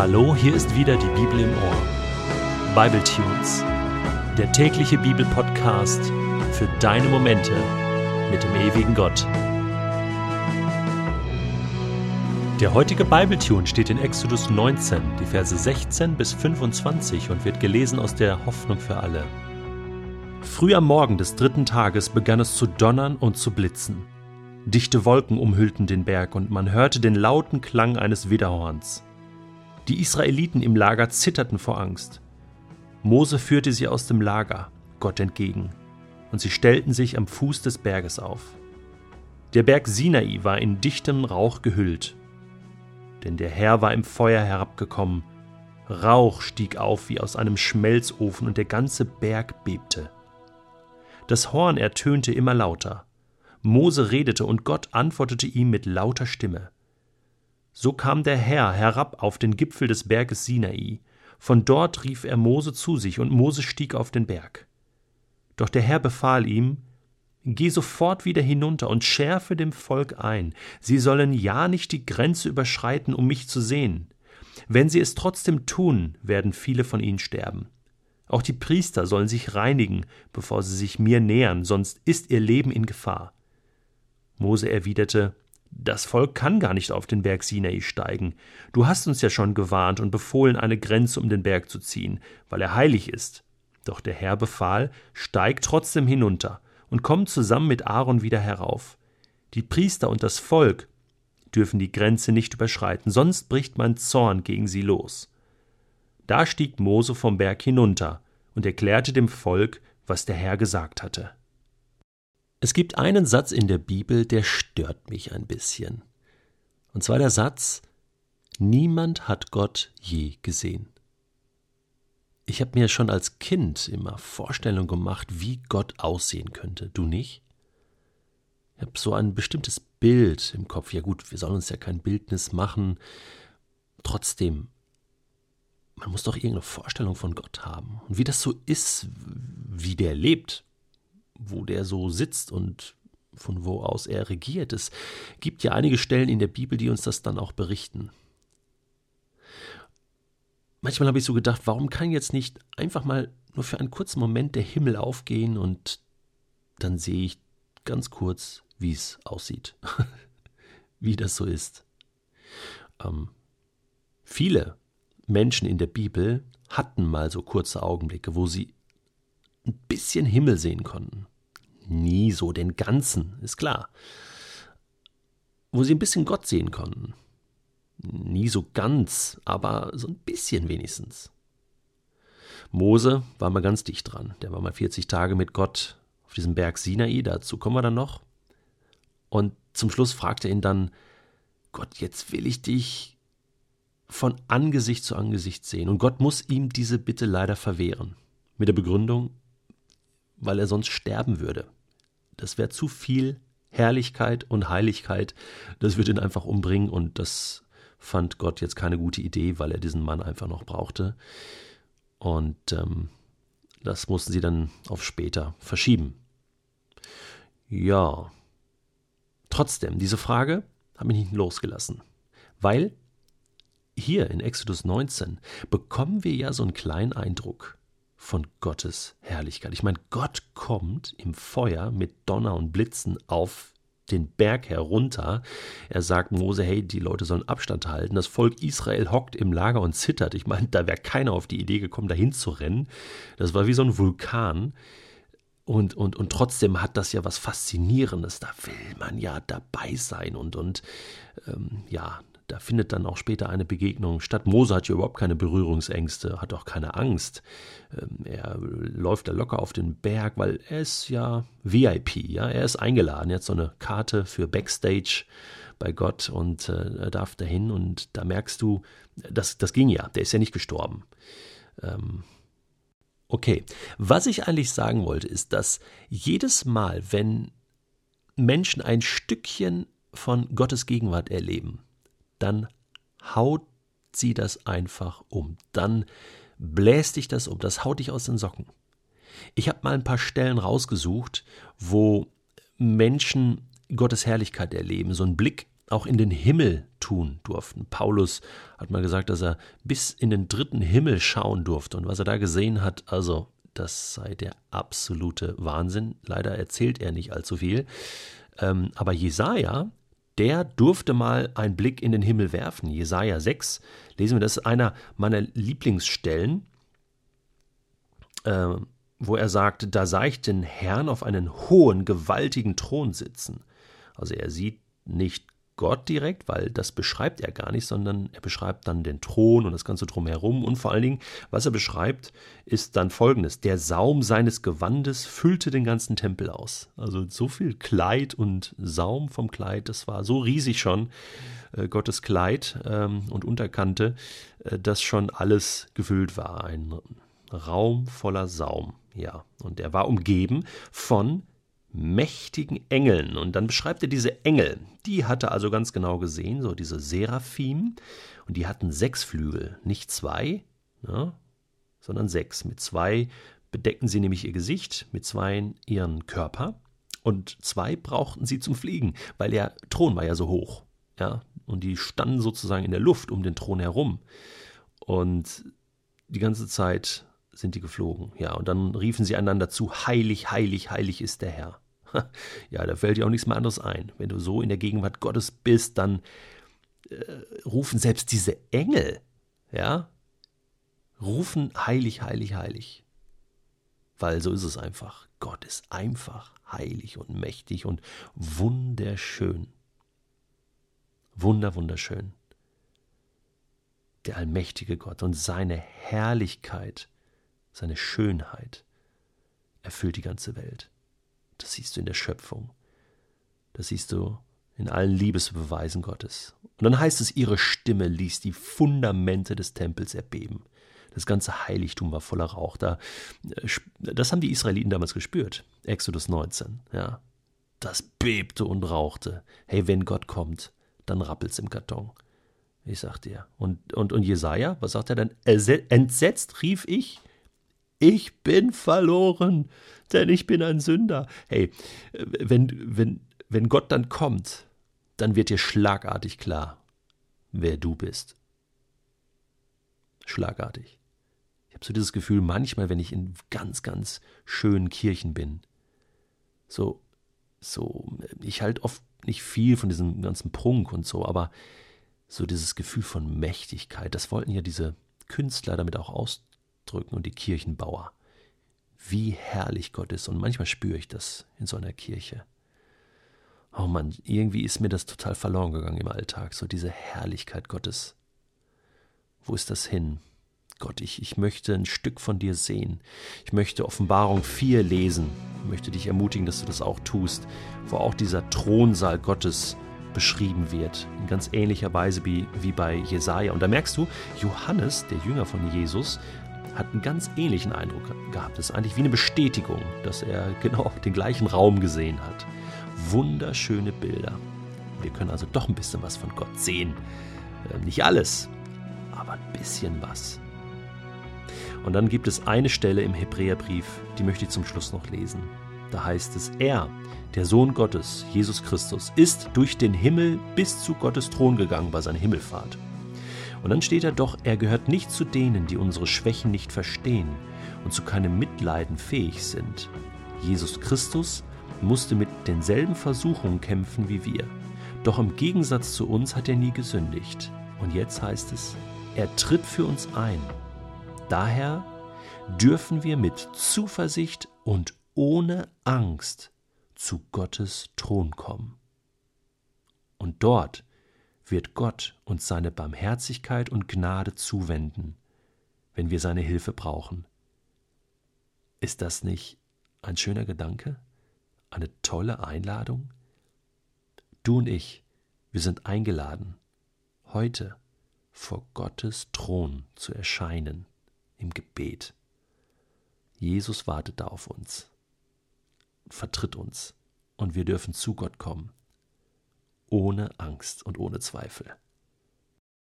Hallo, hier ist wieder die Bibel im Ohr. Bible Tunes, der tägliche Bibelpodcast für deine Momente mit dem ewigen Gott. Der heutige Bible Tune steht in Exodus 19, die Verse 16 bis 25 und wird gelesen aus der Hoffnung für alle. Früh am Morgen des dritten Tages begann es zu donnern und zu blitzen. Dichte Wolken umhüllten den Berg und man hörte den lauten Klang eines Widderhorns. Die Israeliten im Lager zitterten vor Angst. Mose führte sie aus dem Lager Gott entgegen, und sie stellten sich am Fuß des Berges auf. Der Berg Sinai war in dichtem Rauch gehüllt, denn der Herr war im Feuer herabgekommen. Rauch stieg auf wie aus einem Schmelzofen, und der ganze Berg bebte. Das Horn ertönte immer lauter. Mose redete, und Gott antwortete ihm mit lauter Stimme. So kam der Herr herab auf den Gipfel des Berges Sinai. Von dort rief er Mose zu sich, und Mose stieg auf den Berg. Doch der Herr befahl ihm, Geh sofort wieder hinunter und schärfe dem Volk ein, sie sollen ja nicht die Grenze überschreiten, um mich zu sehen. Wenn sie es trotzdem tun, werden viele von ihnen sterben. Auch die Priester sollen sich reinigen, bevor sie sich mir nähern, sonst ist ihr Leben in Gefahr. Mose erwiderte, das Volk kann gar nicht auf den Berg Sinai steigen. Du hast uns ja schon gewarnt und befohlen, eine Grenze um den Berg zu ziehen, weil er heilig ist. Doch der Herr befahl, steig trotzdem hinunter und komm zusammen mit Aaron wieder herauf. Die Priester und das Volk dürfen die Grenze nicht überschreiten, sonst bricht mein Zorn gegen sie los. Da stieg Mose vom Berg hinunter und erklärte dem Volk, was der Herr gesagt hatte. Es gibt einen Satz in der Bibel, der stört mich ein bisschen. Und zwar der Satz, niemand hat Gott je gesehen. Ich habe mir schon als Kind immer Vorstellungen gemacht, wie Gott aussehen könnte. Du nicht? Ich habe so ein bestimmtes Bild im Kopf. Ja gut, wir sollen uns ja kein Bildnis machen. Trotzdem, man muss doch irgendeine Vorstellung von Gott haben. Und wie das so ist, wie der lebt, wo der so sitzt und von wo aus er regiert. Es gibt ja einige Stellen in der Bibel, die uns das dann auch berichten. Manchmal habe ich so gedacht, warum kann jetzt nicht einfach mal nur für einen kurzen Moment der Himmel aufgehen und dann sehe ich ganz kurz, wie es aussieht, wie das so ist. Ähm, viele Menschen in der Bibel hatten mal so kurze Augenblicke, wo sie ein bisschen Himmel sehen konnten nie so den ganzen, ist klar. Wo sie ein bisschen Gott sehen konnten. Nie so ganz, aber so ein bisschen wenigstens. Mose war mal ganz dicht dran. Der war mal 40 Tage mit Gott auf diesem Berg Sinai, dazu kommen wir dann noch. Und zum Schluss fragte er ihn dann, Gott, jetzt will ich dich von Angesicht zu Angesicht sehen. Und Gott muss ihm diese Bitte leider verwehren. Mit der Begründung, weil er sonst sterben würde. Das wäre zu viel Herrlichkeit und Heiligkeit. Das würde ihn einfach umbringen und das fand Gott jetzt keine gute Idee, weil er diesen Mann einfach noch brauchte. Und ähm, das mussten sie dann auf später verschieben. Ja. Trotzdem, diese Frage hat mich nicht losgelassen. Weil hier in Exodus 19 bekommen wir ja so einen kleinen Eindruck von Gottes Herrlichkeit. Ich meine, Gott kommt im Feuer mit Donner und Blitzen auf den Berg herunter. Er sagt Mose, hey, die Leute sollen Abstand halten. Das Volk Israel hockt im Lager und zittert. Ich meine, da wäre keiner auf die Idee gekommen, dahin zu rennen. Das war wie so ein Vulkan. Und, und, und trotzdem hat das ja was Faszinierendes. Da will man ja dabei sein. Und, und ähm, ja, da findet dann auch später eine Begegnung statt. Mose hat ja überhaupt keine Berührungsängste, hat auch keine Angst. Ähm, er läuft da locker auf den Berg, weil er ist ja VIP, ja, er ist eingeladen. Er hat so eine Karte für Backstage bei Gott und äh, er darf dahin und da merkst du, das, das ging ja, der ist ja nicht gestorben. Ähm, okay, was ich eigentlich sagen wollte, ist, dass jedes Mal, wenn Menschen ein Stückchen von Gottes Gegenwart erleben, dann haut sie das einfach um. Dann bläst dich das um, das haut dich aus den Socken. Ich habe mal ein paar Stellen rausgesucht, wo Menschen Gottes Herrlichkeit erleben. So ein Blick auch in den Himmel tun durften. Paulus hat mal gesagt, dass er bis in den dritten Himmel schauen durfte. Und was er da gesehen hat, also das sei der absolute Wahnsinn. Leider erzählt er nicht allzu viel. Ähm, aber Jesaja, der durfte mal einen Blick in den Himmel werfen. Jesaja 6, lesen wir, das ist einer meiner Lieblingsstellen, äh, wo er sagt: Da sah ich den Herrn auf einen hohen, gewaltigen Thron sitzen. Also er sieht nicht Gott direkt, weil das beschreibt er gar nicht, sondern er beschreibt dann den Thron und das Ganze drumherum. Und vor allen Dingen, was er beschreibt, ist dann folgendes. Der Saum seines Gewandes füllte den ganzen Tempel aus. Also so viel Kleid und Saum vom Kleid, das war so riesig schon, äh, Gottes Kleid ähm, und Unterkante, äh, dass schon alles gefüllt war. Ein Raum voller Saum, ja. Und er war umgeben von mächtigen Engeln. Und dann beschreibt er diese Engel. Die hatte also ganz genau gesehen, so diese Seraphim. Und die hatten sechs Flügel, nicht zwei, ne, sondern sechs. Mit zwei bedeckten sie nämlich ihr Gesicht, mit zwei ihren Körper. Und zwei brauchten sie zum Fliegen, weil der Thron war ja so hoch. Ja, und die standen sozusagen in der Luft um den Thron herum. Und die ganze Zeit sind die geflogen. Ja, und dann riefen sie einander zu, heilig, heilig, heilig ist der Herr. Ja, da fällt dir auch nichts mehr anderes ein. Wenn du so in der Gegenwart Gottes bist, dann äh, rufen selbst diese Engel, ja, rufen heilig, heilig, heilig. Weil so ist es einfach. Gott ist einfach heilig und mächtig und wunderschön. Wunder, wunderschön. Der allmächtige Gott und seine Herrlichkeit seine Schönheit erfüllt die ganze Welt. Das siehst du in der Schöpfung. Das siehst du in allen Liebesbeweisen Gottes. Und dann heißt es, ihre Stimme ließ die Fundamente des Tempels erbeben. Das ganze Heiligtum war voller Rauch. Da, äh, das haben die Israeliten damals gespürt. Exodus 19. Ja. Das bebte und rauchte. Hey, wenn Gott kommt, dann rappelt's im Karton. Ich sag dir. Und, und, und Jesaja, was sagt er dann? Entsetzt rief ich, ich bin verloren, denn ich bin ein Sünder. Hey, wenn, wenn, wenn Gott dann kommt, dann wird dir schlagartig klar, wer du bist. Schlagartig. Ich habe so dieses Gefühl, manchmal, wenn ich in ganz, ganz schönen Kirchen bin, so, so, ich halt oft nicht viel von diesem ganzen Prunk und so, aber so dieses Gefühl von Mächtigkeit, das wollten ja diese Künstler damit auch ausdrücken ausdrücken und die Kirchenbauer. Wie herrlich Gott ist und manchmal spüre ich das in so einer Kirche. Oh Mann, irgendwie ist mir das total verloren gegangen im Alltag, so diese Herrlichkeit Gottes. Wo ist das hin? Gott, ich, ich möchte ein Stück von dir sehen. Ich möchte Offenbarung 4 lesen. Ich möchte dich ermutigen, dass du das auch tust, wo auch dieser Thronsaal Gottes beschrieben wird, in ganz ähnlicher Weise wie, wie bei Jesaja. Und da merkst du, Johannes, der Jünger von Jesus, hat einen ganz ähnlichen Eindruck gehabt. Es ist eigentlich wie eine Bestätigung, dass er genau den gleichen Raum gesehen hat. Wunderschöne Bilder. Wir können also doch ein bisschen was von Gott sehen. Äh, nicht alles, aber ein bisschen was. Und dann gibt es eine Stelle im Hebräerbrief, die möchte ich zum Schluss noch lesen. Da heißt es, er, der Sohn Gottes, Jesus Christus, ist durch den Himmel bis zu Gottes Thron gegangen bei seiner Himmelfahrt. Und dann steht da doch, er gehört nicht zu denen, die unsere Schwächen nicht verstehen und zu keinem Mitleiden fähig sind. Jesus Christus musste mit denselben Versuchungen kämpfen wie wir. Doch im Gegensatz zu uns hat er nie gesündigt. Und jetzt heißt es, er tritt für uns ein. Daher dürfen wir mit Zuversicht und ohne Angst zu Gottes Thron kommen. Und dort wird Gott uns seine Barmherzigkeit und Gnade zuwenden, wenn wir seine Hilfe brauchen. Ist das nicht ein schöner Gedanke? Eine tolle Einladung? Du und ich, wir sind eingeladen, heute vor Gottes Thron zu erscheinen im Gebet. Jesus wartet da auf uns, vertritt uns und wir dürfen zu Gott kommen ohne Angst und ohne Zweifel.